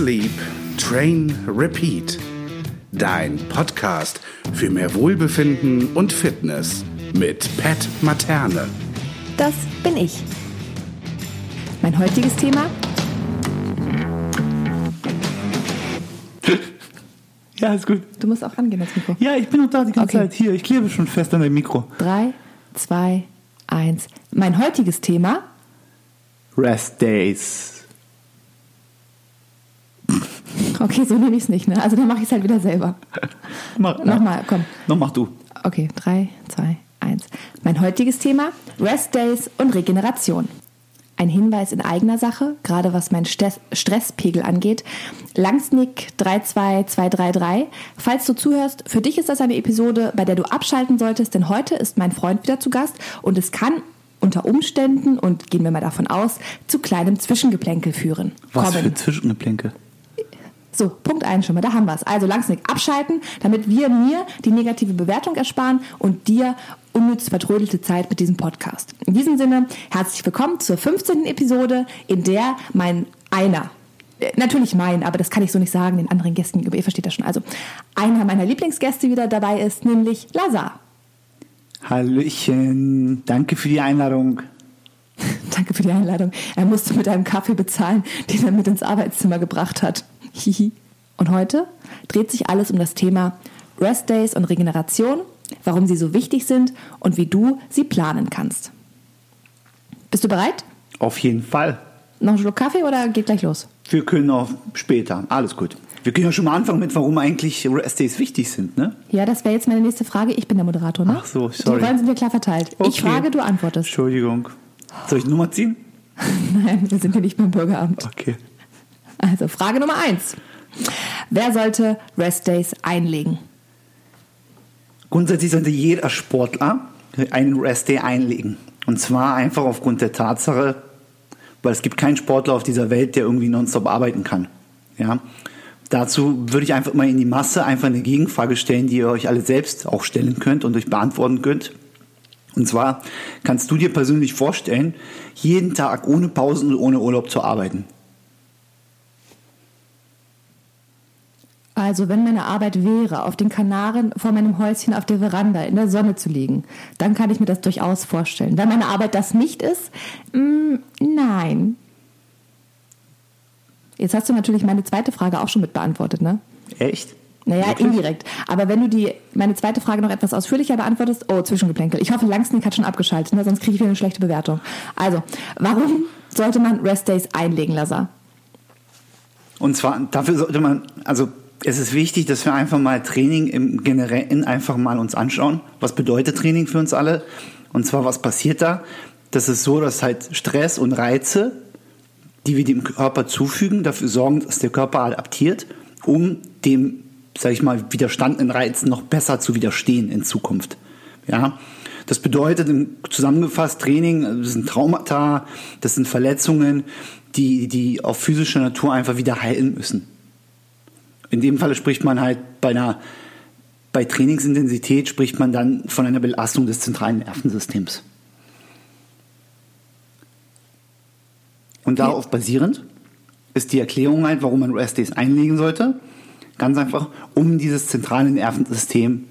Sleep, Train, Repeat. Dein Podcast für mehr Wohlbefinden und Fitness mit Pat Materne. Das bin ich. Mein heutiges Thema? Ja, ist gut. Du musst auch rangehen, das Mikro. Ja, ich bin noch da die ganze Okay. Zeit. Hier, ich klebe schon fest an dem Mikro. Drei, zwei, eins. Mein heutiges Thema? Rest Days. Okay, so nehme ich es nicht, ne? Also dann mache ich es halt wieder selber. Mach, Nochmal, komm. Noch mach du. Okay, drei, zwei, eins. Mein heutiges Thema: Rest Days und Regeneration. Ein Hinweis in eigener Sache, gerade was mein Stress Stresspegel angeht. Langsnick 32233. Falls du zuhörst, für dich ist das eine Episode, bei der du abschalten solltest, denn heute ist mein Freund wieder zu Gast und es kann unter Umständen, und gehen wir mal davon aus, zu kleinem Zwischengeplänkel führen. Was Kommen. für Zwischengeplänke. So, Punkt 1 schon mal, da haben wir es. Also Langsnick abschalten, damit wir mir die negative Bewertung ersparen und dir unnütz vertrödelte Zeit mit diesem Podcast. In diesem Sinne, herzlich willkommen zur 15. Episode, in der mein einer, äh, natürlich mein, aber das kann ich so nicht sagen, den anderen Gästen gegenüber, ihr versteht das schon. Also, einer meiner Lieblingsgäste wieder dabei ist, nämlich Lazar. Hallöchen. Danke für die Einladung. Danke für die Einladung. Er musste mit einem Kaffee bezahlen, den er mit ins Arbeitszimmer gebracht hat. Hihi. Und heute dreht sich alles um das Thema Rest Days und Regeneration, warum sie so wichtig sind und wie du sie planen kannst. Bist du bereit? Auf jeden Fall. Noch einen Schluck Kaffee oder geht gleich los? Wir können auch später. Alles gut. Wir können ja schon mal anfangen mit, warum eigentlich Rest Days wichtig sind, ne? Ja, das wäre jetzt meine nächste Frage. Ich bin der Moderator, ne? Ach so, sorry. Die Rollen sind ja klar verteilt. Ich Okay. frage, du antwortest. Entschuldigung. Soll ich Nummer ziehen? Nein, wir sind ja nicht beim Bürgeramt. Okay. Also, Frage Nummer eins. Wer sollte Rest Days einlegen? Grundsätzlich sollte jeder Sportler einen Rest Day einlegen. Und zwar einfach aufgrund der Tatsache, weil es gibt keinen Sportler auf dieser Welt, der irgendwie nonstop arbeiten kann. Ja. Dazu würde ich einfach mal in die Masse einfach eine Gegenfrage stellen, die ihr euch alle selbst auch stellen könnt und euch beantworten könnt. Und zwar kannst du dir persönlich vorstellen, jeden Tag ohne Pausen und ohne Urlaub zu arbeiten. Also, wenn meine Arbeit wäre, auf den Kanaren vor meinem Häuschen auf der Veranda in der Sonne zu liegen, dann kann ich mir das durchaus vorstellen. Wenn meine Arbeit das nicht ist, mm, nein. Jetzt hast du natürlich meine zweite Frage auch schon mit beantwortet, ne? Echt? Naja, Wirklich? indirekt. Aber wenn du die, meine zweite Frage noch etwas ausführlicher beantwortest, oh, Zwischengeplänkel. Ich hoffe, Langsnick hat schon abgeschaltet, ne? sonst kriege ich wieder eine schlechte Bewertung. Also, warum sollte man Rest Days einlegen, Lazar? Und zwar, dafür sollte man, also es ist wichtig, dass wir einfach mal Training im Generellen einfach mal uns anschauen. Was bedeutet Training für uns alle? Und zwar, was passiert da? Das ist so, dass halt Stress und Reize, die wir dem Körper zufügen, dafür sorgen, dass der Körper adaptiert, um dem, sag ich mal, widerstandenen Reizen noch besser zu widerstehen in Zukunft. Ja, das bedeutet zusammengefasst Training, das sind Traumata, das sind Verletzungen, die, die auf physischer Natur einfach wieder heilen müssen. In dem Falle spricht man halt bei einer, bei Trainingsintensität spricht man dann von einer Belastung des zentralen Nervensystems. Und darauf basierend ist die Erklärung halt, warum man Rest Days einlegen sollte. Ganz einfach, um dieses zentrale Nervensystem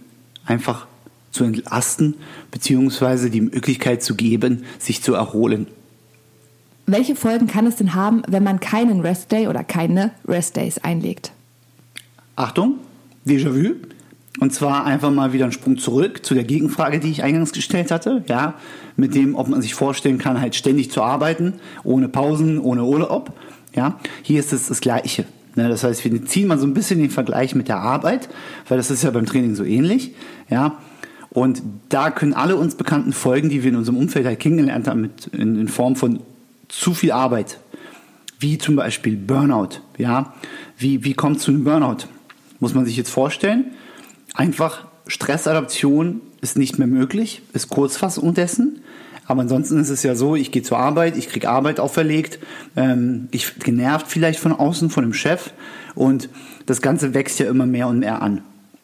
einfach zu entlasten, beziehungsweise die Möglichkeit zu geben, sich zu erholen. Welche Folgen kann es denn haben, wenn man keinen Rest Day oder keine Rest Days einlegt? Achtung, Déjà-vu. Und zwar einfach mal wieder einen Sprung zurück zu der Gegenfrage, die ich eingangs gestellt hatte. Ja, mit dem, ob man sich vorstellen kann, halt ständig zu arbeiten, ohne Pausen, ohne Urlaub. Ja, hier ist es das Gleiche. Ne, das heißt, wir ziehen mal so ein bisschen den Vergleich mit der Arbeit, weil das ist ja beim Training so ähnlich. Ja, und da können alle uns bekannten Folgen, die wir in unserem Umfeld halt kennengelernt haben, mit, in, in Form von zu viel Arbeit, wie zum Beispiel Burnout. Ja, wie, wie kommt es zu einem Burnout? Muss man sich jetzt vorstellen, einfach Stressadaption ist nicht mehr möglich, ist Kurzfassung dessen. Aber ansonsten ist es ja so, ich gehe zur Arbeit, ich kriege Arbeit auferlegt, ähm, ich genervt vielleicht von außen, von dem Chef und das Ganze wächst ja immer mehr und mehr an.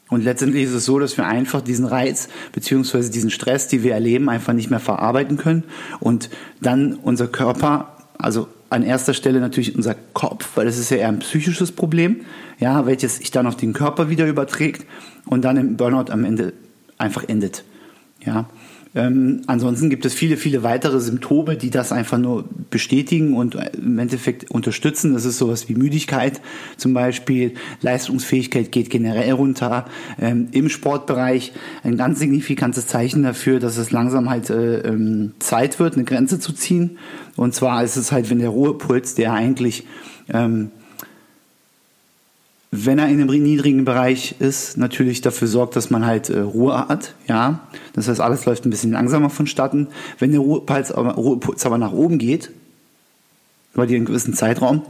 Und letztendlich ist es so, dass wir einfach diesen Reiz beziehungsweise diesen Stress, die wir erleben, einfach nicht mehr verarbeiten können und dann unser Körper, also an erster Stelle natürlich unser Kopf, weil das ist ja eher ein psychisches Problem, ja, welches sich dann auf den Körper wieder überträgt und dann im Burnout am Ende einfach endet. Ja. Ähm, ansonsten gibt es viele, viele weitere Symptome, die das einfach nur bestätigen und im Endeffekt unterstützen. Das ist sowas wie Müdigkeit zum Beispiel, Leistungsfähigkeit geht generell runter. Ähm, Im Sportbereich ein ganz signifikantes Zeichen dafür, dass es langsam halt äh, ähm, Zeit wird, eine Grenze zu ziehen. Und zwar ist es halt, wenn der Ruhepuls, der eigentlich ähm, wenn er in einem niedrigen Bereich ist, natürlich dafür sorgt, dass man halt äh, Ruhe hat, ja. Das heißt, alles läuft ein bisschen langsamer vonstatten. Wenn der Ruhepuls aber, Ruhepuls aber nach oben geht, über einen gewissen Zeitraum,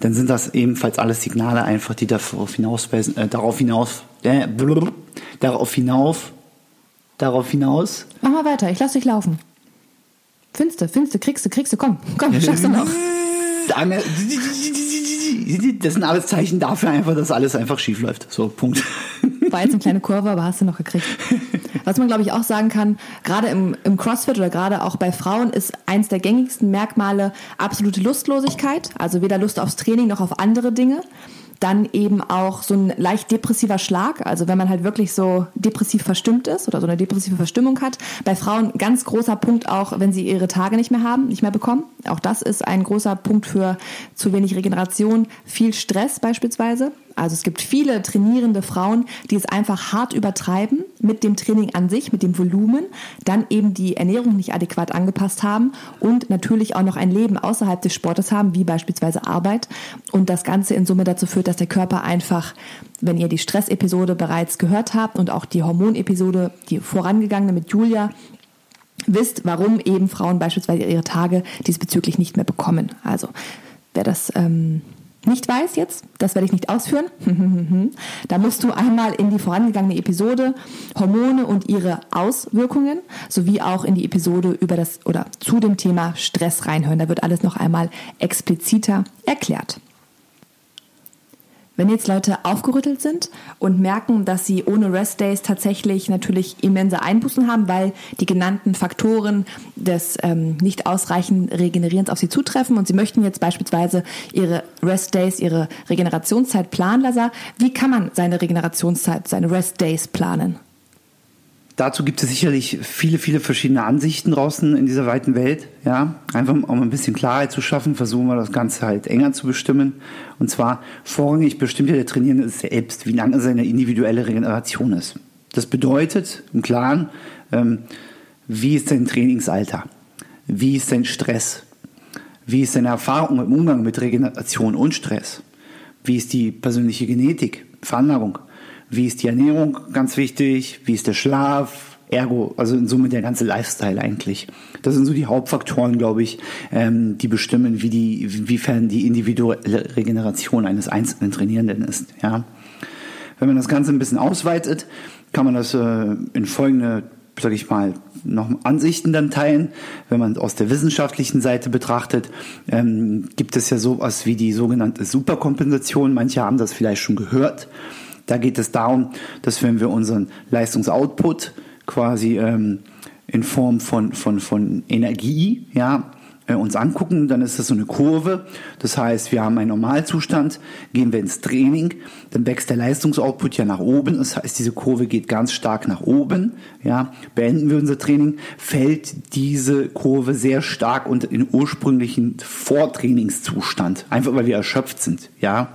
dann sind das ebenfalls alles Signale einfach, die darauf hinaus, äh, darauf hinaus, äh, darauf hinaus, darauf hinaus. Mach mal weiter, ich lass dich laufen. Finste, finste, kriegst du, kriegst du, komm, komm, schaffst du noch. Das sind alles Zeichen dafür einfach, dass alles einfach schief läuft. So, Punkt. War jetzt eine kleine Kurve, aber hast du noch gekriegt. Was man, glaube ich, auch sagen kann, gerade im, im CrossFit oder gerade auch bei Frauen ist eins der gängigsten Merkmale absolute Lustlosigkeit. Also weder Lust aufs Training noch auf andere Dinge dann eben auch so ein leicht depressiver Schlag, also wenn man halt wirklich so depressiv verstimmt ist oder so eine depressive Verstimmung hat. Bei Frauen ganz großer Punkt auch, wenn sie ihre Tage nicht mehr haben, nicht mehr bekommen. Auch das ist ein großer Punkt für zu wenig Regeneration, viel Stress beispielsweise. Also es gibt viele trainierende Frauen, die es einfach hart übertreiben mit dem Training an sich, mit dem Volumen, dann eben die Ernährung nicht adäquat angepasst haben und natürlich auch noch ein Leben außerhalb des Sportes haben, wie beispielsweise Arbeit. Und das Ganze in Summe dazu führt, dass der Körper einfach, wenn ihr die Stressepisode bereits gehört habt und auch die Hormonepisode, die vorangegangene mit Julia, wisst, warum eben Frauen beispielsweise ihre Tage diesbezüglich nicht mehr bekommen. Also wer das ähm, nicht weiß jetzt, das werde ich nicht ausführen, da musst du einmal in die vorangegangene Episode Hormone und ihre Auswirkungen sowie auch in die Episode über das oder zu dem Thema Stress reinhören. Da wird alles noch einmal expliziter erklärt. Wenn jetzt Leute aufgerüttelt sind und merken, dass sie ohne Rest Days tatsächlich natürlich immense Einbußen haben, weil die genannten Faktoren des ähm, nicht ausreichend Regenerierens auf sie zutreffen und sie möchten jetzt beispielsweise ihre Rest Days, ihre Regenerationszeit planen, Lazar, wie kann man seine Regenerationszeit, seine Rest Days planen? Dazu gibt es sicherlich viele, viele verschiedene Ansichten draußen in dieser weiten Welt. Ja, einfach um ein bisschen Klarheit zu schaffen, versuchen wir das Ganze halt enger zu bestimmen. Und zwar vorrangig bestimmt ja der Trainierende selbst, wie lange seine individuelle Regeneration ist. Das bedeutet im Klaren, ähm, wie ist sein Trainingsalter? Wie ist sein Stress? Wie ist seine Erfahrung im Umgang mit Regeneration und Stress? Wie ist die persönliche Genetik, Veranlagung? Wie ist die Ernährung ganz wichtig? Wie ist der Schlaf? Ergo, also in Summe der ganze Lifestyle eigentlich. Das sind so die Hauptfaktoren, glaube ich, ähm, die bestimmen, wie die, inwiefern die individuelle Regeneration eines einzelnen Trainierenden ist. Ja. Wenn man das Ganze ein bisschen ausweitet, kann man das äh, in folgende, sage ich mal, noch Ansichten dann teilen. Wenn man aus der wissenschaftlichen Seite betrachtet, ähm, gibt es ja sowas wie die sogenannte Superkompensation. Manche haben das vielleicht schon gehört. Da geht es darum, dass wenn wir unseren Leistungsoutput quasi ähm, in Form von, von, von Energie, ja, uns angucken, dann ist das so eine Kurve. Das heißt, wir haben einen Normalzustand, gehen wir ins Training, dann wächst der Leistungsoutput ja nach oben. Das heißt, diese Kurve geht ganz stark nach oben. Ja, beenden wir unser Training, fällt diese Kurve sehr stark unter den ursprünglichen Vortrainingszustand, einfach weil wir erschöpft sind. Ja,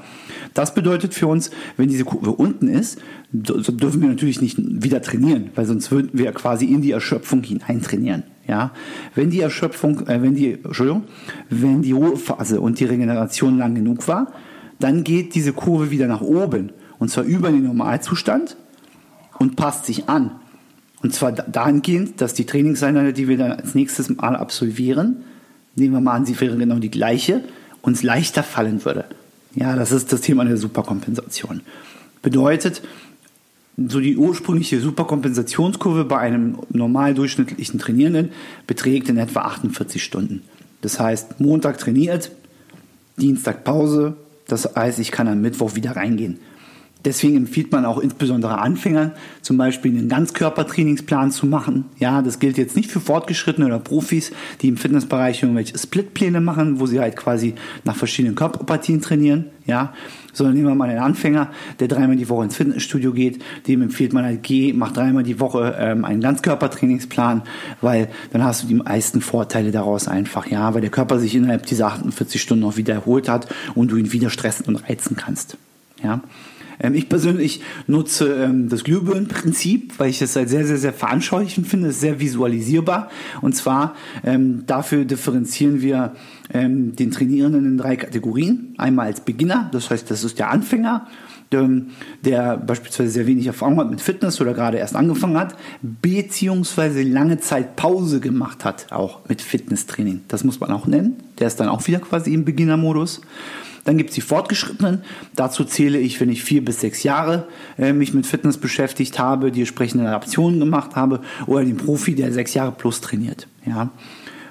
das bedeutet für uns, wenn diese Kurve unten ist, dürfen wir natürlich nicht wieder trainieren, weil sonst würden wir quasi in die Erschöpfung hinein trainieren. Ja, wenn die Erschöpfung, äh, wenn die, Entschuldigung, wenn die Ruhephase und die Regeneration lang genug war, dann geht diese Kurve wieder nach oben und zwar über den Normalzustand und passt sich an. Und zwar dahingehend, dass die Trainingseinheit, die wir dann als nächstes Mal absolvieren, nehmen wir mal an, sie wäre genau die gleiche, uns leichter fallen würde. Ja, das ist das Thema der Superkompensation. Bedeutet, so die ursprüngliche Superkompensationskurve bei einem normal durchschnittlichen Trainierenden beträgt in etwa 48 Stunden. Das heißt, Montag trainiert, Dienstag Pause, das heißt, ich kann am Mittwoch wieder reingehen. Deswegen empfiehlt man auch insbesondere Anfängern, zum Beispiel einen Ganzkörpertrainingsplan zu machen. Ja, das gilt jetzt nicht für Fortgeschrittene oder Profis, die im Fitnessbereich irgendwelche Splitpläne machen, wo sie halt quasi nach verschiedenen Körperpartien trainieren. Ja, sondern nehmen wir mal einen Anfänger, der dreimal die Woche ins Fitnessstudio geht. Dem empfiehlt man halt, geh, mach dreimal die Woche ähm, einen Ganzkörpertrainingsplan, weil dann hast du die meisten Vorteile daraus einfach, ja, weil der Körper sich innerhalb dieser 48 Stunden auch wieder erholt hat und du ihn wieder stressen und reizen kannst. Ja. Ähm, ich persönlich nutze ähm, das Glühbirnenprinzip, weil ich es halt sehr, sehr, sehr veranschaulichend finde. Ist sehr visualisierbar. Und zwar ähm, dafür differenzieren wir ähm, den Trainierenden in drei Kategorien. Einmal als Beginner, das heißt, das ist der Anfänger, ähm, der beispielsweise sehr wenig Erfahrung hat mit Fitness oder gerade erst angefangen hat, beziehungsweise lange Zeit Pause gemacht hat, auch mit Fitnesstraining. Das muss man auch nennen. Der ist dann auch wieder quasi im Beginnermodus. Dann gibt es die Fortgeschrittenen. Dazu zähle ich, wenn ich vier bis sechs Jahre äh, mich mit Fitness beschäftigt habe, die entsprechenden Adaptionen gemacht habe, oder den Profi, der sechs Jahre plus trainiert. Ja.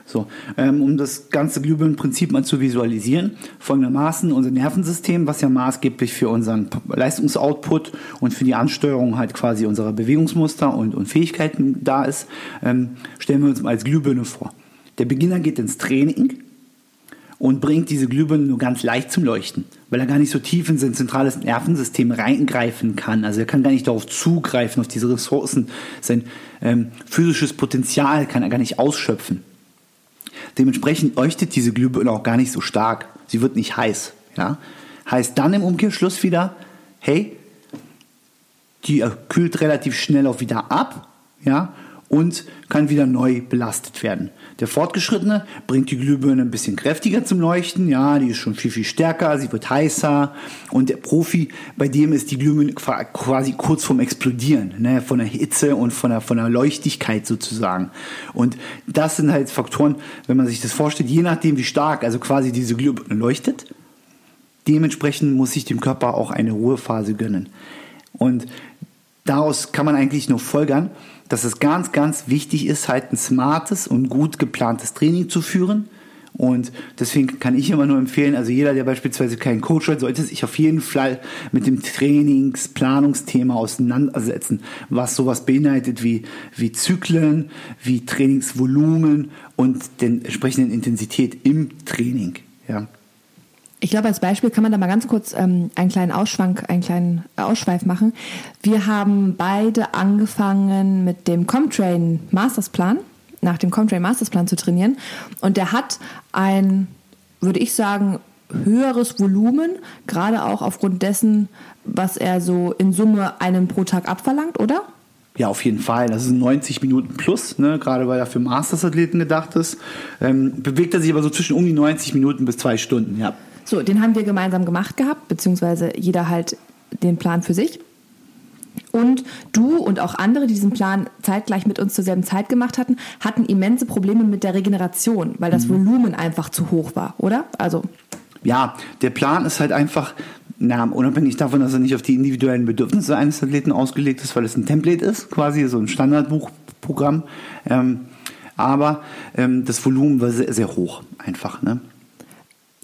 So, ähm, um das ganze Glühbirnenprinzip mal zu visualisieren, folgendermaßen unser Nervensystem, was ja maßgeblich für unseren Leistungsoutput und für die Ansteuerung halt quasi unserer Bewegungsmuster und, und Fähigkeiten da ist, ähm, stellen wir uns mal als Glühbirne vor. Der Beginner geht ins Training, und bringt diese Glühbirne nur ganz leicht zum Leuchten, weil er gar nicht so tief in sein zentrales Nervensystem reingreifen kann. Also er kann gar nicht darauf zugreifen, auf diese Ressourcen. Sein ähm, physisches Potenzial kann er gar nicht ausschöpfen. Dementsprechend leuchtet diese Glühbirne auch gar nicht so stark. Sie wird nicht heiß. Ja? Heißt dann im Umkehrschluss wieder, hey, die kühlt relativ schnell auch wieder ab, ja, und kann wieder neu belastet werden. Der Fortgeschrittene bringt die Glühbirne ein bisschen kräftiger zum Leuchten, ja, die ist schon viel, viel stärker, sie wird heißer und der Profi, bei dem ist die Glühbirne quasi kurz vorm Explodieren, ne, von der Hitze und von der, von der Leuchtigkeit sozusagen. Und das sind halt Faktoren, wenn man sich das vorstellt, je nachdem wie stark, also quasi diese Glühbirne leuchtet, dementsprechend muss sich dem Körper auch eine Ruhephase gönnen. Und daraus kann man eigentlich nur folgern, dass es ganz, ganz wichtig ist, halt ein smartes und gut geplantes Training zu führen. Und deswegen kann ich immer nur empfehlen, also jeder, der beispielsweise keinen Coach hat, sollte sich auf jeden Fall mit dem Trainingsplanungsthema auseinandersetzen, was sowas beinhaltet wie, wie Zyklen, wie Trainingsvolumen und den entsprechenden Intensität im Training. Ja. Ich glaube, als Beispiel kann man da mal ganz kurz ähm, einen kleinen Ausschwank, einen kleinen Ausschweif machen. Wir haben beide angefangen mit dem Comtrain Mastersplan, nach dem Comtrain Mastersplan zu trainieren. Und der hat ein, würde ich sagen, höheres Volumen, gerade auch aufgrund dessen, was er so in Summe einem pro Tag abverlangt, oder? Ja, auf jeden Fall. Das sind 90 Minuten plus, ne? gerade weil er für Masters-Athleten gedacht ist. Ähm, bewegt er sich aber so zwischen um die 90 Minuten bis zwei Stunden, ja. So, den haben wir gemeinsam gemacht gehabt, beziehungsweise jeder halt den Plan für sich. Und du und auch andere, die diesen Plan zeitgleich mit uns zur selben Zeit gemacht hatten, hatten immense Probleme mit der Regeneration, weil das mhm. Volumen einfach zu hoch war, oder? Also. Ja, der Plan ist halt einfach, na, unabhängig davon, dass er nicht auf die individuellen Bedürfnisse eines Athleten ausgelegt ist, weil es ein Template ist, quasi so ein Standardbuchprogramm. Ähm, aber ähm, das Volumen war sehr, sehr hoch, einfach. Ne?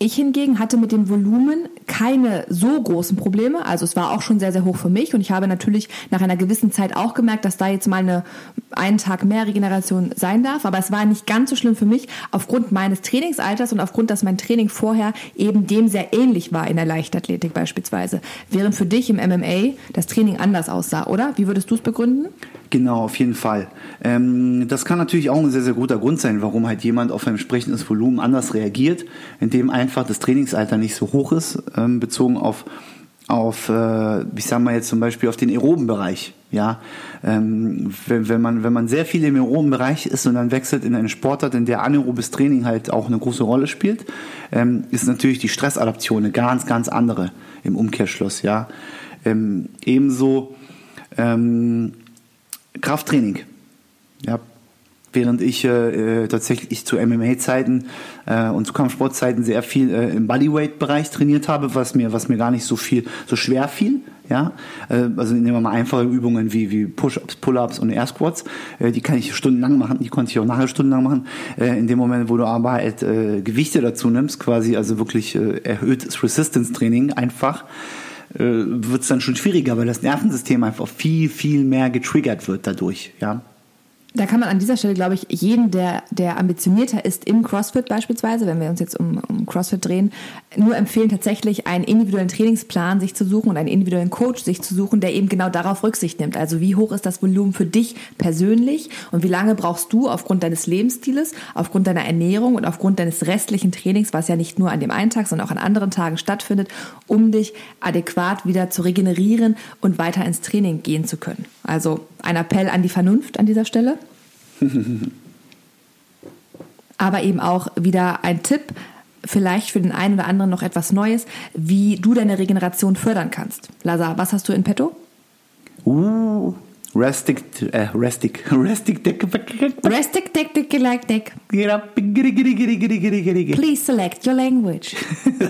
Ich hingegen hatte mit dem Volumen keine so großen Probleme. Also es war auch schon sehr, sehr hoch für mich. Und ich habe natürlich nach einer gewissen Zeit auch gemerkt, dass da jetzt mal eine, einen Tag mehr Regeneration sein darf. Aber es war nicht ganz so schlimm für mich aufgrund meines Trainingsalters und aufgrund, dass mein Training vorher eben dem sehr ähnlich war in der Leichtathletik beispielsweise. Während für dich im MMA das Training anders aussah, oder? Wie würdest du es begründen? Genau, auf jeden Fall. Ähm, das kann natürlich auch ein sehr, sehr guter Grund sein, warum halt jemand auf ein entsprechendes Volumen anders reagiert, indem einfach das Trainingsalter nicht so hoch ist, ähm, bezogen auf, auf äh, ich sag mal jetzt zum Beispiel auf den aeroben Bereich. Ja, ähm, wenn, wenn, man, wenn man sehr viel im aeroben Bereich ist und dann wechselt in eine Sportart, in der anaerobes Training halt auch eine große Rolle spielt, ähm, ist natürlich die Stressadaption eine ganz, ganz andere im Umkehrschluss. Ja, ähm, ebenso ähm, Krafttraining. Ja, während ich äh, tatsächlich zu MMA-Zeiten äh, und zu Kampfsportzeiten sehr viel äh, im Bodyweight-Bereich trainiert habe, was mir, was mir gar nicht so viel, so schwer fiel. Ja, äh, also nehmen wir mal einfache Übungen wie, wie Push-ups, Pull-ups und Air Squats. Äh, die kann ich stundenlang machen, die konnte ich auch nachher stundenlang machen. Äh, in dem Moment, wo du aber halt äh, Gewichte dazu nimmst, quasi also wirklich äh, erhöhtes Resistance-Training einfach, äh, wird es dann schon schwieriger, weil das Nervensystem einfach viel, viel mehr getriggert wird dadurch, ja. Da kann man an dieser Stelle, glaube ich, jeden, der, der ambitionierter ist im CrossFit beispielsweise, wenn wir uns jetzt um, um CrossFit drehen, nur empfehlen, tatsächlich einen individuellen Trainingsplan sich zu suchen und einen individuellen Coach sich zu suchen, der eben genau darauf Rücksicht nimmt. Also wie hoch ist das Volumen für dich persönlich und wie lange brauchst du aufgrund deines Lebensstiles, aufgrund deiner Ernährung und aufgrund deines restlichen Trainings, was ja nicht nur an dem einen Tag, sondern auch an anderen Tagen stattfindet, um dich adäquat wieder zu regenerieren und weiter ins Training gehen zu können. Also ein Appell an die Vernunft an dieser Stelle. Aber eben auch wieder ein Tipp, vielleicht für den einen oder anderen noch etwas Neues, wie du deine Regeneration fördern kannst. Lazar, was hast du in petto? Uh, Restic, äh, Restic, Restic, Deck, Restic, Deck, Deck, Deck, Deck. Please Please select your language.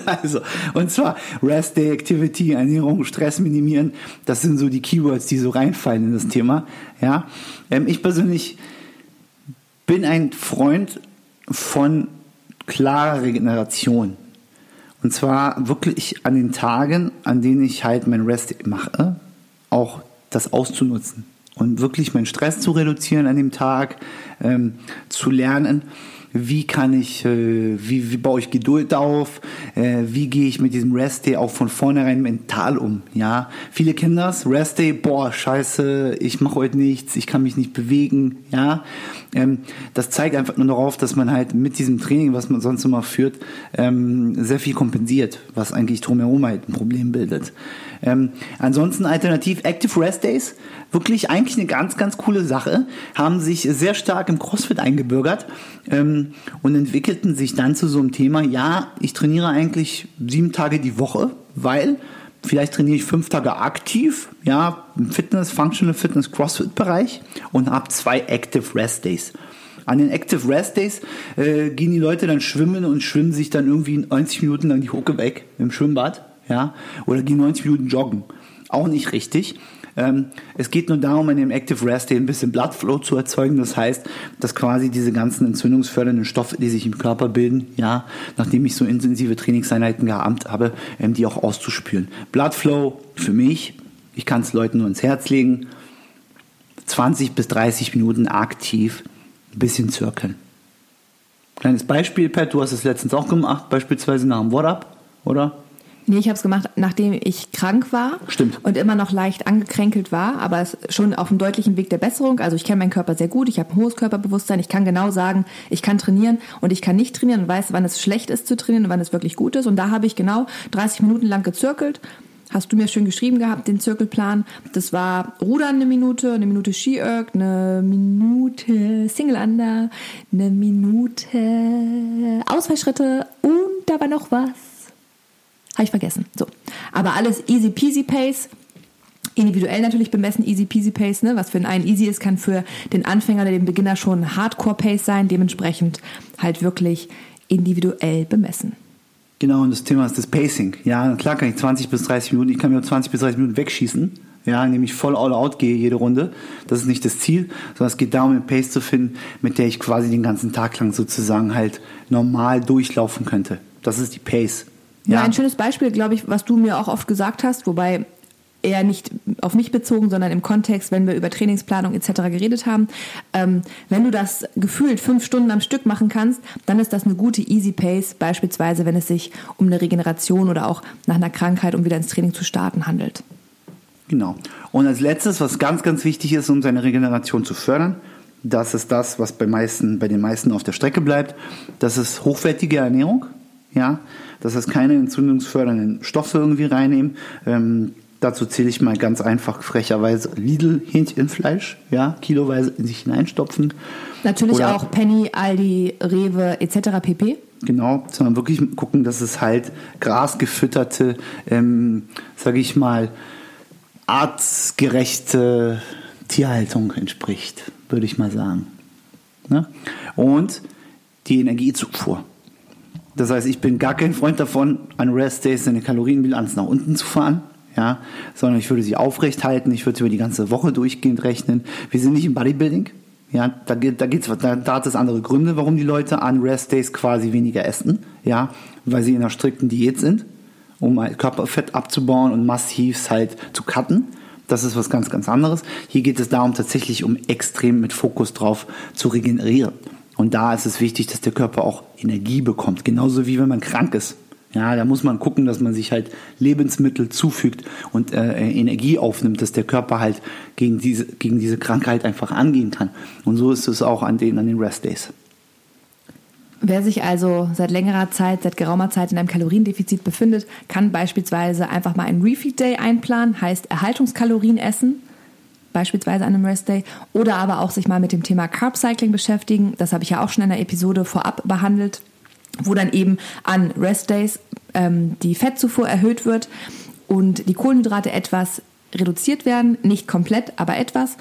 Also, und zwar Rest Day Activity, Ernährung, Stress minimieren, das sind so die Keywords, die so reinfallen in das Thema. Ja, ähm, ich persönlich bin ein Freund von klarer Regeneration. Und zwar wirklich an den Tagen, an denen ich halt mein Rest mache, auch das auszunutzen und wirklich meinen Stress zu reduzieren an dem Tag, ähm, zu lernen, wie kann ich, äh, wie, wie baue ich Geduld auf, äh, wie gehe ich mit diesem Rest Day auch von vornherein mental um, ja. Viele kennen das, Rest Day, boah, scheiße, ich mache heute nichts, ich kann mich nicht bewegen, ja. Ähm, das zeigt einfach nur darauf, dass man halt mit diesem Training, was man sonst immer führt, ähm, sehr viel kompensiert, was eigentlich drumherum halt ein Problem bildet. Ähm, ansonsten alternativ Active Rest Days, wirklich eigentlich eine ganz, ganz coole Sache, haben sich sehr stark im CrossFit eingebürgert ähm, und entwickelten sich dann zu so einem Thema, ja, ich trainiere eigentlich sieben Tage die Woche, weil vielleicht trainiere ich fünf Tage aktiv, ja, im Fitness, Functional Fitness, CrossFit-Bereich und habe zwei Active Rest Days. An den Active Rest Days äh, gehen die Leute dann schwimmen und schwimmen sich dann irgendwie 90 Minuten lang die Hucke weg im Schwimmbad ja, oder gehen 90 Minuten joggen. Auch nicht richtig. Ähm, es geht nur darum, in dem Active Rest ein bisschen Blood Flow zu erzeugen. Das heißt, dass quasi diese ganzen entzündungsfördernden Stoffe, die sich im Körper bilden, ja, nachdem ich so intensive Trainingseinheiten gehabt habe, ähm, die auch auszuspüren. Blood Flow für mich, ich kann es Leuten nur ins Herz legen, 20 bis 30 Minuten aktiv ein bisschen zirkeln. Kleines Beispiel, Pat, du hast es letztens auch gemacht, beispielsweise nach dem What-Up, oder? Nee, ich habe es gemacht, nachdem ich krank war Stimmt. und immer noch leicht angekränkelt war, aber es schon auf einem deutlichen Weg der Besserung. Also ich kenne meinen Körper sehr gut, ich habe ein hohes Körperbewusstsein, ich kann genau sagen, ich kann trainieren und ich kann nicht trainieren und weiß, wann es schlecht ist zu trainieren und wann es wirklich gut ist. Und da habe ich genau 30 Minuten lang gezirkelt. Hast du mir schön geschrieben gehabt, den Zirkelplan. Das war Rudern eine Minute, eine Minute Ski-Erg, eine Minute Single Under, eine Minute Ausfallschritte und da war noch was. Habe ich vergessen. So. Aber alles easy peasy pace. Individuell natürlich bemessen, easy peasy pace, ne? Was für einen easy ist, kann für den Anfänger oder den Beginner schon Hardcore pace sein. Dementsprechend halt wirklich individuell bemessen. Genau, und das Thema ist das Pacing. Ja, klar kann ich 20 bis 30 Minuten, ich kann mir 20 bis 30 Minuten wegschießen. Ja, indem ich voll all out gehe jede Runde. Das ist nicht das Ziel, sondern es geht darum, eine Pace zu finden, mit der ich quasi den ganzen Tag lang sozusagen halt normal durchlaufen könnte. Das ist die Pace. Ja, ein schönes Beispiel, glaube ich, was du mir auch oft gesagt hast, wobei eher nicht auf mich bezogen, sondern im Kontext, wenn wir über Trainingsplanung etc. geredet haben. Ähm, wenn du das gefühlt fünf Stunden am Stück machen kannst, dann ist das eine gute Easy Pace, beispielsweise wenn es sich um eine Regeneration oder auch nach einer Krankheit, um wieder ins Training zu starten, handelt. Genau. Und als letztes, was ganz, ganz wichtig ist, um seine Regeneration zu fördern, das ist das, was bei, meisten, bei den meisten auf der Strecke bleibt. Das ist hochwertige Ernährung. Ja, das heißt, keine entzündungsfördernden Stoffe irgendwie reinnehmen. Ähm, dazu zähle ich mal ganz einfach frecherweise Lidl-Hähnchenfleisch, ja, kiloweise in sich hineinstopfen. Natürlich Oder- auch Penny, Aldi, Rewe etc. pp. Genau, sondern wirklich gucken, dass es halt grasgefütterte, ähm, sage ich mal, artgerechte Tierhaltung entspricht, würde ich mal sagen. Ne? Und die Energiezufuhr. Das heißt, ich bin gar kein Freund davon, an Rest Days seine Kalorienbilanz nach unten zu fahren, ja, sondern ich würde sie aufrecht halten, ich würde sie über die ganze Woche durchgehend rechnen. Wir sind nicht im Bodybuilding, ja, da, da, geht's, da, da hat es andere Gründe, warum die Leute an Rest Days quasi weniger essen, ja, weil sie in einer strikten Diät sind um halt Körperfett abzubauen und massiv halt zu cutten. Das ist was ganz, ganz anderes. Hier geht es darum, tatsächlich um extrem mit Fokus drauf zu regenerieren. Und da ist es wichtig, dass der Körper auch Energie bekommt. Genauso wie wenn man krank ist. Ja, da muss man gucken, dass man sich halt Lebensmittel zufügt und äh, Energie aufnimmt, dass der Körper halt gegen diese, gegen diese Krankheit einfach angehen kann. Und so ist es auch an den, an den Rest Days. Wer sich also seit längerer Zeit, seit geraumer Zeit in einem Kaloriendefizit befindet, kann beispielsweise einfach mal einen Refeed Day einplanen, heißt Erhaltungskalorien essen, beispielsweise an einem Rest Day, oder aber auch sich mal mit dem Thema Carb Cycling beschäftigen. Das habe ich ja auch schon in einer Episode vorab behandelt, wo dann eben an Rest Days ähm, die Fettzufuhr erhöht wird und die Kohlenhydrate etwas reduziert werden, nicht komplett, aber etwas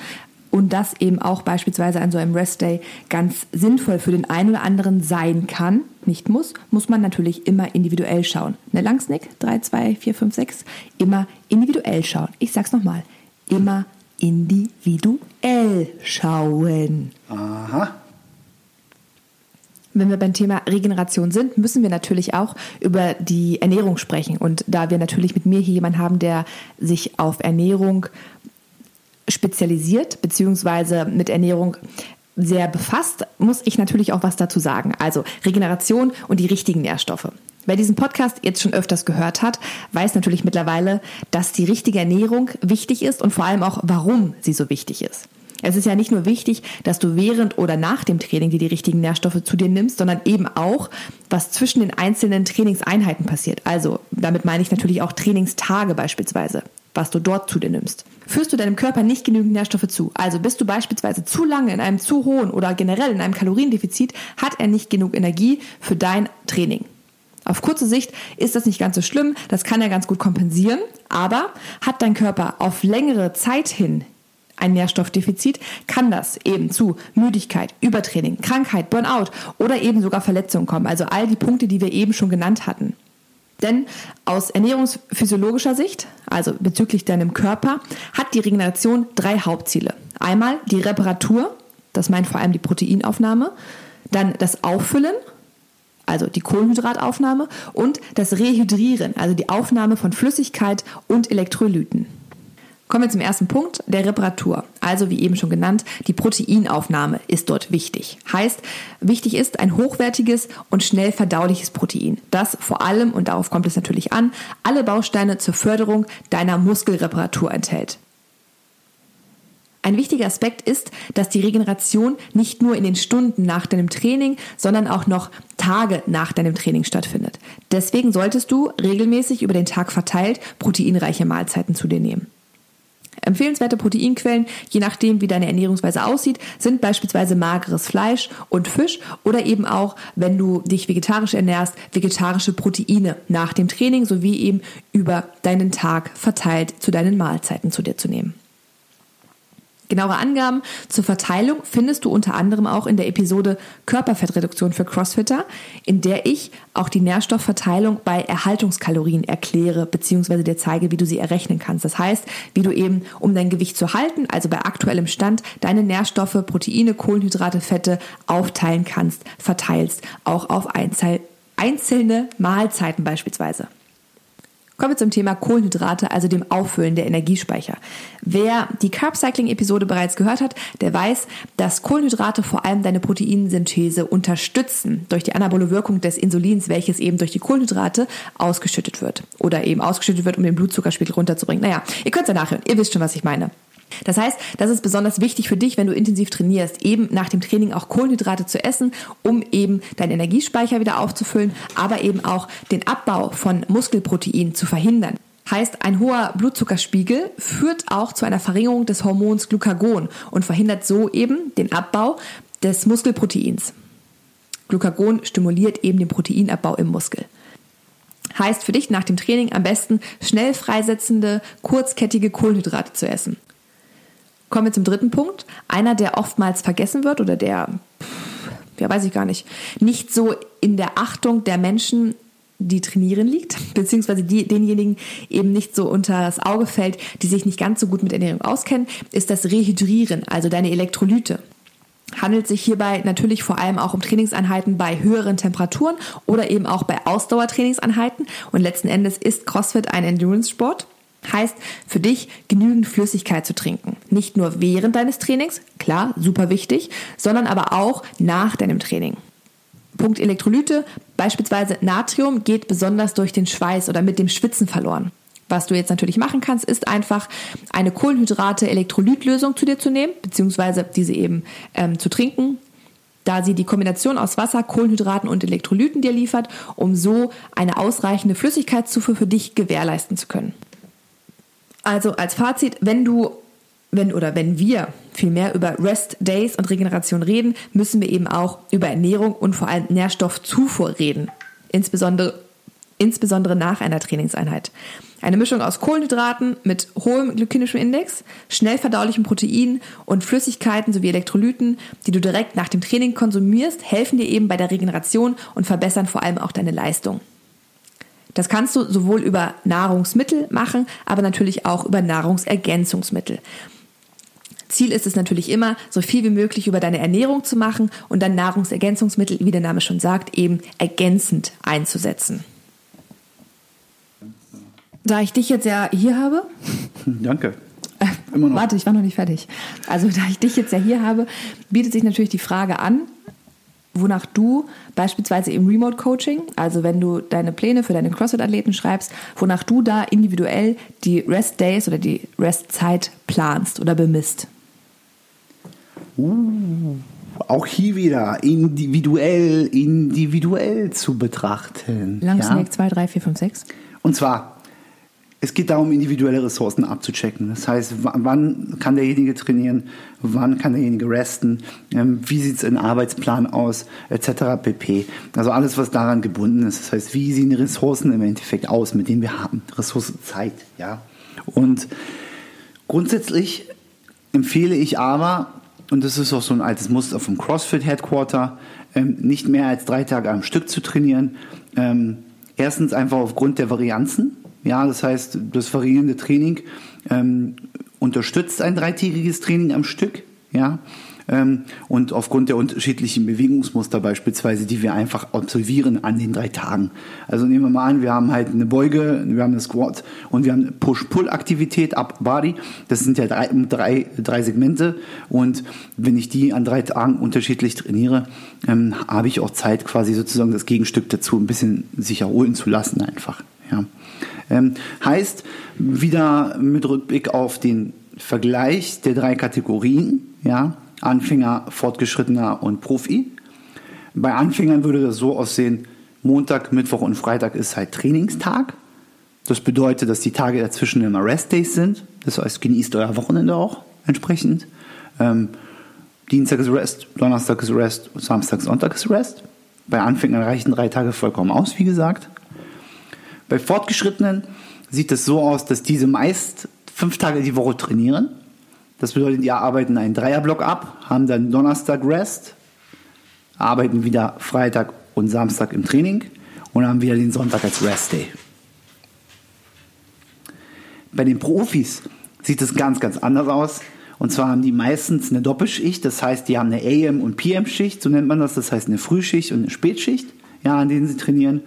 und das eben auch beispielsweise an so einem Rest Day ganz sinnvoll für den einen oder anderen sein kann, nicht muss, muss man natürlich immer individuell schauen. Ne, Langsnick, 3, 2, 4, 5, 6, immer individuell schauen. Ich sag's nochmal, immer individuell schauen. Aha. Wenn wir beim Thema Regeneration sind, müssen wir natürlich auch über die Ernährung sprechen. Und da wir natürlich mit mir hier jemanden haben, der sich auf Ernährung spezialisiert beziehungsweise mit Ernährung sehr befasst, muss ich natürlich auch was dazu sagen. Also Regeneration und die richtigen Nährstoffe. Wer diesen Podcast jetzt schon öfters gehört hat, weiß natürlich mittlerweile, dass die richtige Ernährung wichtig ist und vor allem auch, warum sie so wichtig ist. Es ist ja nicht nur wichtig, dass du während oder nach dem Training dir die richtigen Nährstoffe zu dir nimmst, sondern eben auch, was zwischen den einzelnen Trainingseinheiten passiert. Also damit meine ich natürlich auch Trainingstage beispielsweise was du dort zu dir nimmst. Führst du deinem Körper nicht genügend Nährstoffe zu, also bist du beispielsweise zu lange in einem zu hohen oder generell in einem Kaloriendefizit, hat er nicht genug Energie für dein Training. Auf kurze Sicht ist das nicht ganz so schlimm, das kann er ganz gut kompensieren, aber hat dein Körper auf längere Zeit hin ein Nährstoffdefizit, kann das eben zu Müdigkeit, Übertraining, Krankheit, Burnout oder eben sogar Verletzungen kommen. Also all die Punkte, die wir eben schon genannt hatten. Denn aus ernährungsphysiologischer Sicht, also bezüglich deinem Körper, hat die Regeneration drei Hauptziele. Einmal die Reparatur, das meint vor allem die Proteinaufnahme, dann das Auffüllen, also die Kohlenhydrataufnahme und das Rehydrieren, also die Aufnahme von Flüssigkeit und Elektrolyten. Kommen wir zum ersten Punkt, der Reparatur. Also wie eben schon genannt, die Proteinaufnahme ist dort wichtig. Heißt, wichtig ist ein hochwertiges und schnell verdauliches Protein, das vor allem, und darauf kommt es natürlich an, alle Bausteine zur Förderung deiner Muskelreparatur enthält. Ein wichtiger Aspekt ist, dass die Regeneration nicht nur in den Stunden nach deinem Training, sondern auch noch Tage nach deinem Training stattfindet. Deswegen solltest du regelmäßig über den Tag verteilt proteinreiche Mahlzeiten zu dir nehmen. Empfehlenswerte Proteinquellen, je nachdem wie deine Ernährungsweise aussieht, sind beispielsweise mageres Fleisch und Fisch oder eben auch, wenn du dich vegetarisch ernährst, vegetarische Proteine nach dem Training sowie eben über deinen Tag verteilt zu deinen Mahlzeiten zu dir zu nehmen. Genauere Angaben zur Verteilung findest du unter anderem auch in der Episode Körperfettreduktion für Crossfitter, in der ich auch die Nährstoffverteilung bei Erhaltungskalorien erkläre bzw. dir zeige, wie du sie errechnen kannst. Das heißt, wie du eben, um dein Gewicht zu halten, also bei aktuellem Stand, deine Nährstoffe, Proteine, Kohlenhydrate, Fette aufteilen kannst, verteilst, auch auf einzelne Mahlzeiten beispielsweise. Kommen wir zum Thema Kohlenhydrate, also dem Auffüllen der Energiespeicher. Wer die Carb Cycling Episode bereits gehört hat, der weiß, dass Kohlenhydrate vor allem deine Proteinsynthese unterstützen durch die anabole Wirkung des Insulins, welches eben durch die Kohlenhydrate ausgeschüttet wird oder eben ausgeschüttet wird, um den Blutzuckerspiegel runterzubringen. Naja, ihr könnt es ja nachhören. Ihr wisst schon, was ich meine. Das heißt, das ist besonders wichtig für dich, wenn du intensiv trainierst, eben nach dem Training auch Kohlenhydrate zu essen, um eben deinen Energiespeicher wieder aufzufüllen, aber eben auch den Abbau von Muskelprotein zu verhindern. Heißt, ein hoher Blutzuckerspiegel führt auch zu einer Verringerung des Hormons Glucagon und verhindert so eben den Abbau des Muskelproteins. Glucagon stimuliert eben den Proteinabbau im Muskel. Heißt für dich nach dem Training am besten schnell freisetzende, kurzkettige Kohlenhydrate zu essen. Kommen wir zum dritten Punkt. Einer, der oftmals vergessen wird oder der, ja, weiß ich gar nicht, nicht so in der Achtung der Menschen die trainieren liegt, beziehungsweise die, denjenigen eben nicht so unter das Auge fällt, die sich nicht ganz so gut mit Ernährung auskennen, ist das Rehydrieren, also deine Elektrolyte. handelt sich hierbei natürlich vor allem auch um Trainingseinheiten bei höheren Temperaturen oder eben auch bei Ausdauertrainingseinheiten. Und letzten Endes ist CrossFit ein Endurance-Sport. Heißt für dich genügend Flüssigkeit zu trinken. Nicht nur während deines Trainings, klar, super wichtig, sondern aber auch nach deinem Training. Punkt Elektrolyte, beispielsweise Natrium, geht besonders durch den Schweiß oder mit dem Schwitzen verloren. Was du jetzt natürlich machen kannst, ist einfach eine Kohlenhydrate-Elektrolytlösung zu dir zu nehmen, beziehungsweise diese eben ähm, zu trinken, da sie die Kombination aus Wasser, Kohlenhydraten und Elektrolyten dir liefert, um so eine ausreichende Flüssigkeitszufuhr für dich gewährleisten zu können. Also als Fazit, wenn du wenn oder wenn wir viel mehr über Rest Days und Regeneration reden, müssen wir eben auch über Ernährung und vor allem Nährstoffzufuhr reden. Insbesondere, insbesondere nach einer Trainingseinheit. Eine Mischung aus Kohlenhydraten mit hohem glykämischem Index, schnell verdaulichem Protein und Flüssigkeiten sowie Elektrolyten, die du direkt nach dem Training konsumierst, helfen dir eben bei der Regeneration und verbessern vor allem auch deine Leistung. Das kannst du sowohl über Nahrungsmittel machen, aber natürlich auch über Nahrungsergänzungsmittel. Ziel ist es natürlich immer, so viel wie möglich über deine Ernährung zu machen und dann Nahrungsergänzungsmittel, wie der Name schon sagt, eben ergänzend einzusetzen. Da ich dich jetzt ja hier habe. Danke. Noch. Warte, ich war noch nicht fertig. Also da ich dich jetzt ja hier habe, bietet sich natürlich die Frage an, wonach du beispielsweise im Remote Coaching, also wenn du deine Pläne für deine CrossFit-Athleten schreibst, wonach du da individuell die Rest Days oder die Rest Zeit planst oder bemisst. Uh, auch hier wieder individuell, individuell zu betrachten. Langsnack ja? 2, 3, 4, 5, 6. Und zwar es geht darum, individuelle Ressourcen abzuchecken. Das heißt, wann kann derjenige trainieren, wann kann derjenige resten, ähm, wie sieht es in Arbeitsplan aus, etc. pp. Also alles, was daran gebunden ist. Das heißt, wie sehen die Ressourcen im Endeffekt aus, mit denen wir haben? Ressource Zeit, ja. Und grundsätzlich empfehle ich aber, und das ist auch so ein altes Muster vom CrossFit Headquarter, ähm, nicht mehr als drei Tage am Stück zu trainieren. Ähm, erstens einfach aufgrund der Varianzen ja, das heißt, das variierende Training ähm, unterstützt ein dreitägiges Training am Stück. Ja, ähm, und aufgrund der unterschiedlichen Bewegungsmuster beispielsweise, die wir einfach absolvieren an den drei Tagen. Also nehmen wir mal an, wir haben halt eine Beuge, wir haben eine Squat und wir haben eine Push-Pull-Aktivität, Up-Body. Das sind ja drei, drei, drei Segmente und wenn ich die an drei Tagen unterschiedlich trainiere, ähm, habe ich auch Zeit quasi sozusagen das Gegenstück dazu ein bisschen sich erholen zu lassen einfach. Ja. Ähm, heißt, wieder mit Rückblick auf den Vergleich der drei Kategorien, ja, Anfänger, Fortgeschrittener und Profi. Bei Anfängern würde das so aussehen, Montag, Mittwoch und Freitag ist halt Trainingstag. Das bedeutet, dass die Tage dazwischen immer Restdays sind. Das heißt, genießt euer Wochenende auch entsprechend. Ähm, Dienstag ist Rest, Donnerstag ist Rest, Samstag, Sonntag ist Rest. Bei Anfängern reichen drei Tage vollkommen aus, wie gesagt. Bei Fortgeschrittenen sieht es so aus, dass diese meist fünf Tage die Woche trainieren. Das bedeutet, die arbeiten einen Dreierblock ab, haben dann Donnerstag Rest, arbeiten wieder Freitag und Samstag im Training und haben wieder den Sonntag als Rest Day. Bei den Profis sieht es ganz, ganz anders aus. Und zwar haben die meistens eine Doppelschicht, das heißt, die haben eine AM- und PM-Schicht, so nennt man das, das heißt eine Frühschicht und eine Spätschicht, ja, an denen sie trainieren.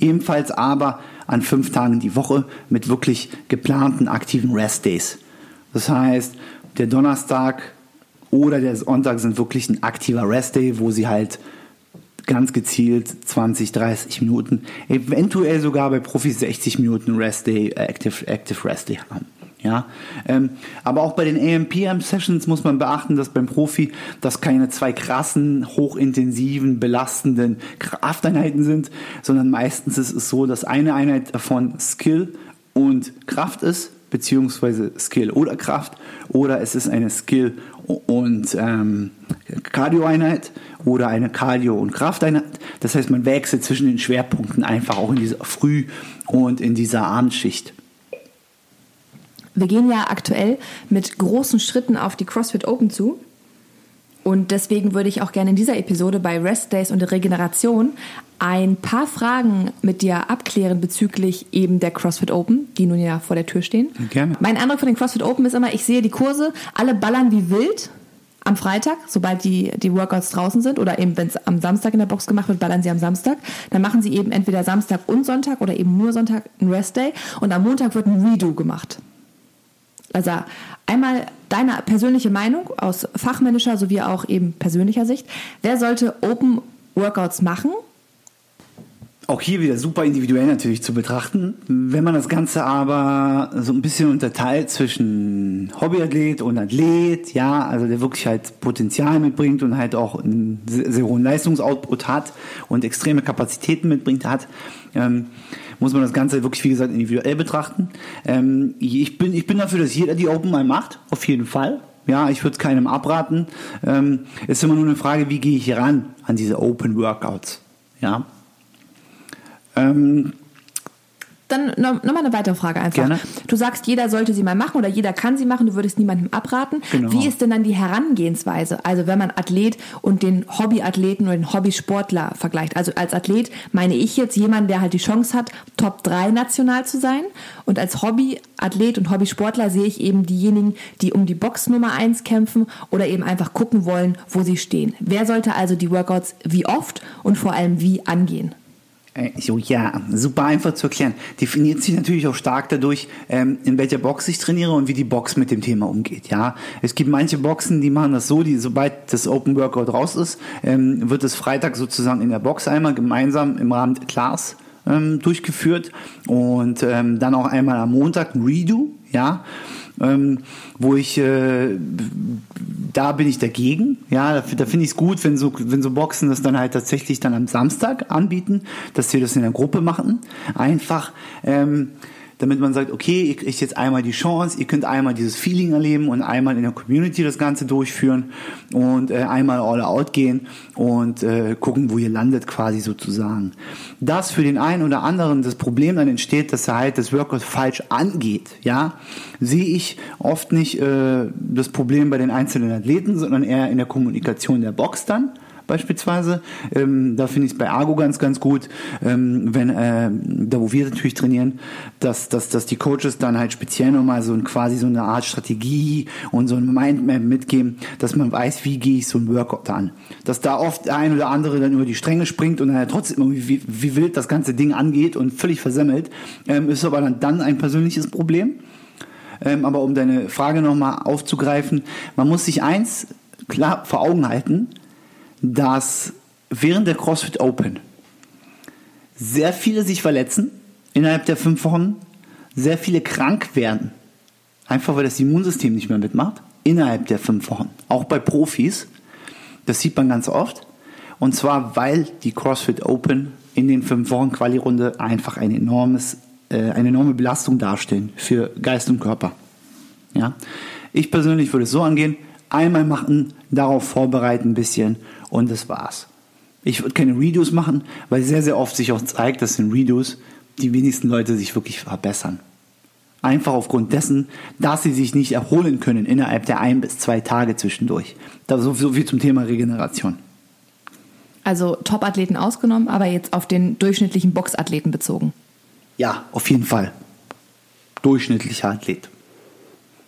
Ebenfalls aber an fünf Tagen die Woche mit wirklich geplanten aktiven Rest Days. Das heißt, der Donnerstag oder der Sonntag sind wirklich ein aktiver Rest Day, wo sie halt ganz gezielt 20, 30 Minuten, eventuell sogar bei Profis 60 Minuten Rest Day, äh, Active, Active Rest Day haben. Ja, ähm, aber auch bei den AMPM Sessions muss man beachten, dass beim Profi das keine zwei krassen, hochintensiven, belastenden Krafteinheiten sind, sondern meistens ist es so, dass eine Einheit davon Skill und Kraft ist, beziehungsweise Skill oder Kraft, oder es ist eine Skill und ähm, Cardio-Einheit oder eine Cardio- und Krafteinheit. Das heißt, man wechselt zwischen den Schwerpunkten einfach auch in dieser Früh- und in dieser Abendschicht. Wir gehen ja aktuell mit großen Schritten auf die CrossFit Open zu. Und deswegen würde ich auch gerne in dieser Episode bei Rest Days und der Regeneration ein paar Fragen mit dir abklären bezüglich eben der CrossFit Open, die nun ja vor der Tür stehen. Gerne. Mein Eindruck von den CrossFit Open ist immer, ich sehe die Kurse, alle ballern wie wild, am Freitag, sobald die, die Workouts draußen sind oder eben wenn es am Samstag in der Box gemacht wird, ballern sie am Samstag. Dann machen sie eben entweder Samstag und Sonntag oder eben nur Sonntag ein Rest-Day und am Montag wird ein Redo gemacht. Also einmal deine persönliche Meinung aus fachmännischer sowie auch eben persönlicher Sicht. Wer sollte Open Workouts machen auch hier wieder super individuell natürlich zu betrachten. Wenn man das Ganze aber so ein bisschen unterteilt zwischen Hobbyathlet und Athlet, ja, also der wirklich halt Potenzial mitbringt und halt auch einen sehr, sehr hohen Leistungsoutput hat und extreme Kapazitäten mitbringt hat, ähm, muss man das Ganze wirklich, wie gesagt, individuell betrachten. Ähm, ich, bin, ich bin dafür, dass jeder die Open mal macht, auf jeden Fall. Ja, ich würde es keinem abraten. Ähm, ist immer nur eine Frage, wie gehe ich ran an diese Open Workouts. Ja, ähm, dann nochmal eine weitere Frage einfach. Gerne. Du sagst, jeder sollte sie mal machen oder jeder kann sie machen, du würdest niemandem abraten. Genau. Wie ist denn dann die Herangehensweise? Also wenn man Athlet und den Hobbyathleten oder den Hobbysportler vergleicht. Also als Athlet meine ich jetzt jemanden, der halt die Chance hat, Top 3 national zu sein. Und als Hobbyathlet und Hobbysportler sehe ich eben diejenigen, die um die Box Nummer 1 kämpfen oder eben einfach gucken wollen, wo sie stehen. Wer sollte also die Workouts wie oft und vor allem wie angehen? Äh, so, ja, super einfach zu erklären. Definiert sich natürlich auch stark dadurch, ähm, in welcher Box ich trainiere und wie die Box mit dem Thema umgeht. Ja, es gibt manche Boxen, die machen das so, die sobald das Open Workout raus ist, ähm, wird es Freitag sozusagen in der Box einmal gemeinsam im Rahmen der Class ähm, durchgeführt und dann auch einmal am Montag ein Redo. Ja, ähm, wo ich, äh, da bin ich dagegen. Ja, da, da finde ich es gut, wenn so, wenn so Boxen das dann halt tatsächlich dann am Samstag anbieten, dass wir das in der Gruppe machen. Einfach, ähm, damit man sagt, okay, ihr kriegt jetzt einmal die Chance, ihr könnt einmal dieses Feeling erleben und einmal in der Community das Ganze durchführen und äh, einmal all out gehen und äh, gucken, wo ihr landet quasi sozusagen. Das für den einen oder anderen das Problem dann entsteht, dass er halt das Workout falsch angeht, ja, sehe ich oft nicht äh, das Problem bei den einzelnen Athleten, sondern eher in der Kommunikation der Box dann beispielsweise. Ähm, da finde ich es bei Argo ganz, ganz gut, ähm, wenn äh, da wo wir natürlich trainieren, dass, dass, dass die Coaches dann halt speziell nochmal so ein, quasi so eine Art Strategie und so ein Mindmap mitgeben, dass man weiß, wie gehe ich so ein Workout an. Dass da oft der ein oder andere dann über die Stränge springt und dann halt trotzdem irgendwie wie, wie wild das ganze Ding angeht und völlig versemmelt, ähm, ist aber dann, dann ein persönliches Problem. Ähm, aber um deine Frage nochmal aufzugreifen, man muss sich eins klar vor Augen halten, dass während der CrossFit Open sehr viele sich verletzen innerhalb der fünf Wochen, sehr viele krank werden, einfach weil das Immunsystem nicht mehr mitmacht, innerhalb der fünf Wochen, auch bei Profis. Das sieht man ganz oft. Und zwar, weil die CrossFit Open in den fünf Wochen Quali-Runde einfach ein enormes, äh, eine enorme Belastung darstellen für Geist und Körper. Ja? Ich persönlich würde es so angehen, einmal machen, darauf vorbereiten ein bisschen und das war's. Ich würde keine Redos machen, weil sehr, sehr oft sich auch zeigt, dass in Redos die wenigsten Leute sich wirklich verbessern. Einfach aufgrund dessen, dass sie sich nicht erholen können innerhalb der ein bis zwei Tage zwischendurch. Das so, so viel zum Thema Regeneration. Also Top-Athleten ausgenommen, aber jetzt auf den durchschnittlichen Boxathleten bezogen. Ja, auf jeden Fall. Durchschnittlicher Athlet.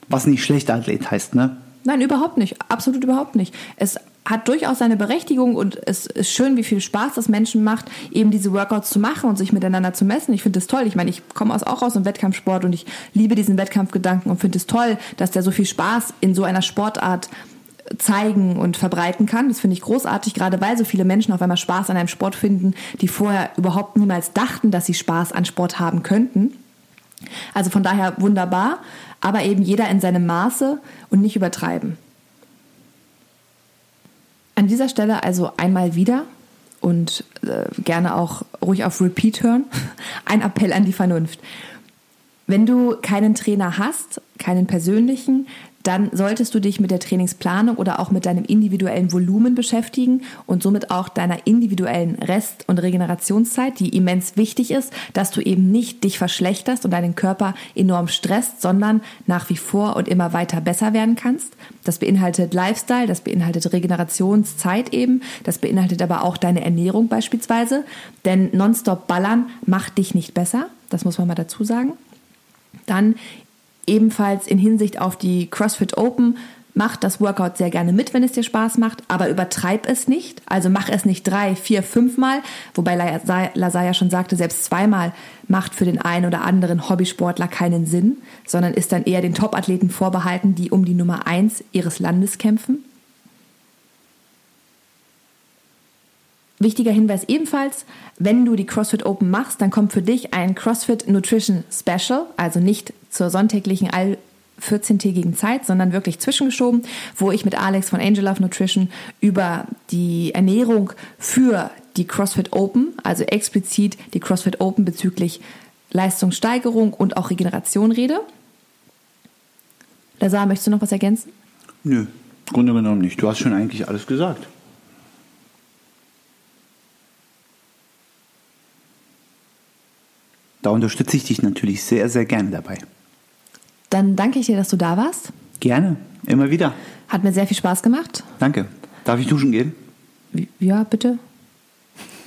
Was nicht schlechter Athlet heißt, ne? Nein, überhaupt nicht. Absolut überhaupt nicht. Es hat durchaus seine Berechtigung und es ist schön, wie viel Spaß das Menschen macht, eben diese Workouts zu machen und sich miteinander zu messen. Ich finde das toll. Ich meine, ich komme auch aus dem Wettkampfsport und ich liebe diesen Wettkampfgedanken und finde es toll, dass der so viel Spaß in so einer Sportart zeigen und verbreiten kann. Das finde ich großartig, gerade weil so viele Menschen auf einmal Spaß an einem Sport finden, die vorher überhaupt niemals dachten, dass sie Spaß an Sport haben könnten. Also von daher wunderbar, aber eben jeder in seinem Maße und nicht übertreiben. An dieser Stelle also einmal wieder und äh, gerne auch ruhig auf Repeat hören. Ein Appell an die Vernunft. Wenn du keinen Trainer hast, keinen persönlichen, dann solltest du dich mit der Trainingsplanung oder auch mit deinem individuellen Volumen beschäftigen und somit auch deiner individuellen Rest- und Regenerationszeit, die immens wichtig ist, dass du eben nicht dich verschlechterst und deinen Körper enorm stresst, sondern nach wie vor und immer weiter besser werden kannst. Das beinhaltet Lifestyle, das beinhaltet Regenerationszeit eben, das beinhaltet aber auch deine Ernährung beispielsweise, denn nonstop ballern macht dich nicht besser, das muss man mal dazu sagen. Dann ebenfalls in Hinsicht auf die CrossFit Open Mach das Workout sehr gerne mit, wenn es dir Spaß macht, aber übertreib es nicht. Also mach es nicht drei, vier, fünfmal, wobei Lasaya schon sagte, selbst zweimal macht für den einen oder anderen Hobbysportler keinen Sinn, sondern ist dann eher den Topathleten vorbehalten, die um die Nummer eins ihres Landes kämpfen. Wichtiger Hinweis ebenfalls, wenn du die CrossFit Open machst, dann kommt für dich ein CrossFit Nutrition Special, also nicht zur sonntäglichen all 14-tägigen Zeit, sondern wirklich zwischengeschoben, wo ich mit Alex von Angel Love Nutrition über die Ernährung für die CrossFit Open, also explizit die CrossFit Open bezüglich Leistungssteigerung und auch Regeneration rede. Lazar, möchtest du noch was ergänzen? Nö, im Grunde genommen nicht. Du hast schon eigentlich alles gesagt. Da unterstütze ich dich natürlich sehr, sehr gerne dabei. Dann danke ich dir, dass du da warst. Gerne, immer wieder. Hat mir sehr viel Spaß gemacht. Danke. Darf ich duschen gehen? Ja, bitte.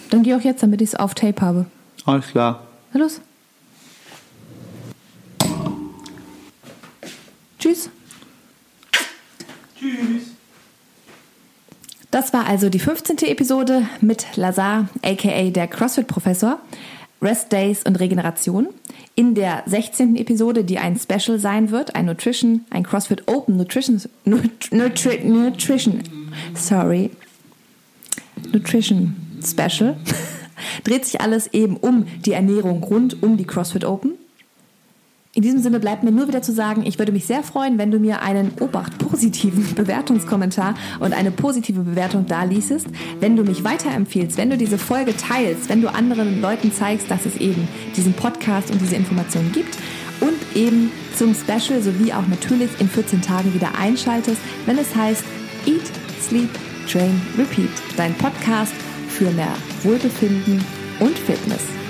Dann geh auch jetzt, damit ich es auf Tape habe. Alles klar. Na los. Tschüss. Tschüss. Das war also die 15. Episode mit Lazar, aka der CrossFit-Professor. Rest Days und Regeneration. In der 16. Episode, die ein Special sein wird, ein Nutrition, ein CrossFit Open Nutrition, Nutri, Nutrition, sorry, Nutrition Special, dreht sich alles eben um die Ernährung rund um die CrossFit Open. In diesem Sinne bleibt mir nur wieder zu sagen, ich würde mich sehr freuen, wenn du mir einen Obacht positiven Bewertungskommentar und eine positive Bewertung da ließest, wenn du mich weiterempfiehlst, wenn du diese Folge teilst, wenn du anderen Leuten zeigst, dass es eben diesen Podcast und diese Informationen gibt und eben zum Special sowie auch natürlich in 14 Tagen wieder einschaltest, wenn es heißt Eat, Sleep, Train, Repeat, dein Podcast für mehr Wohlbefinden und Fitness.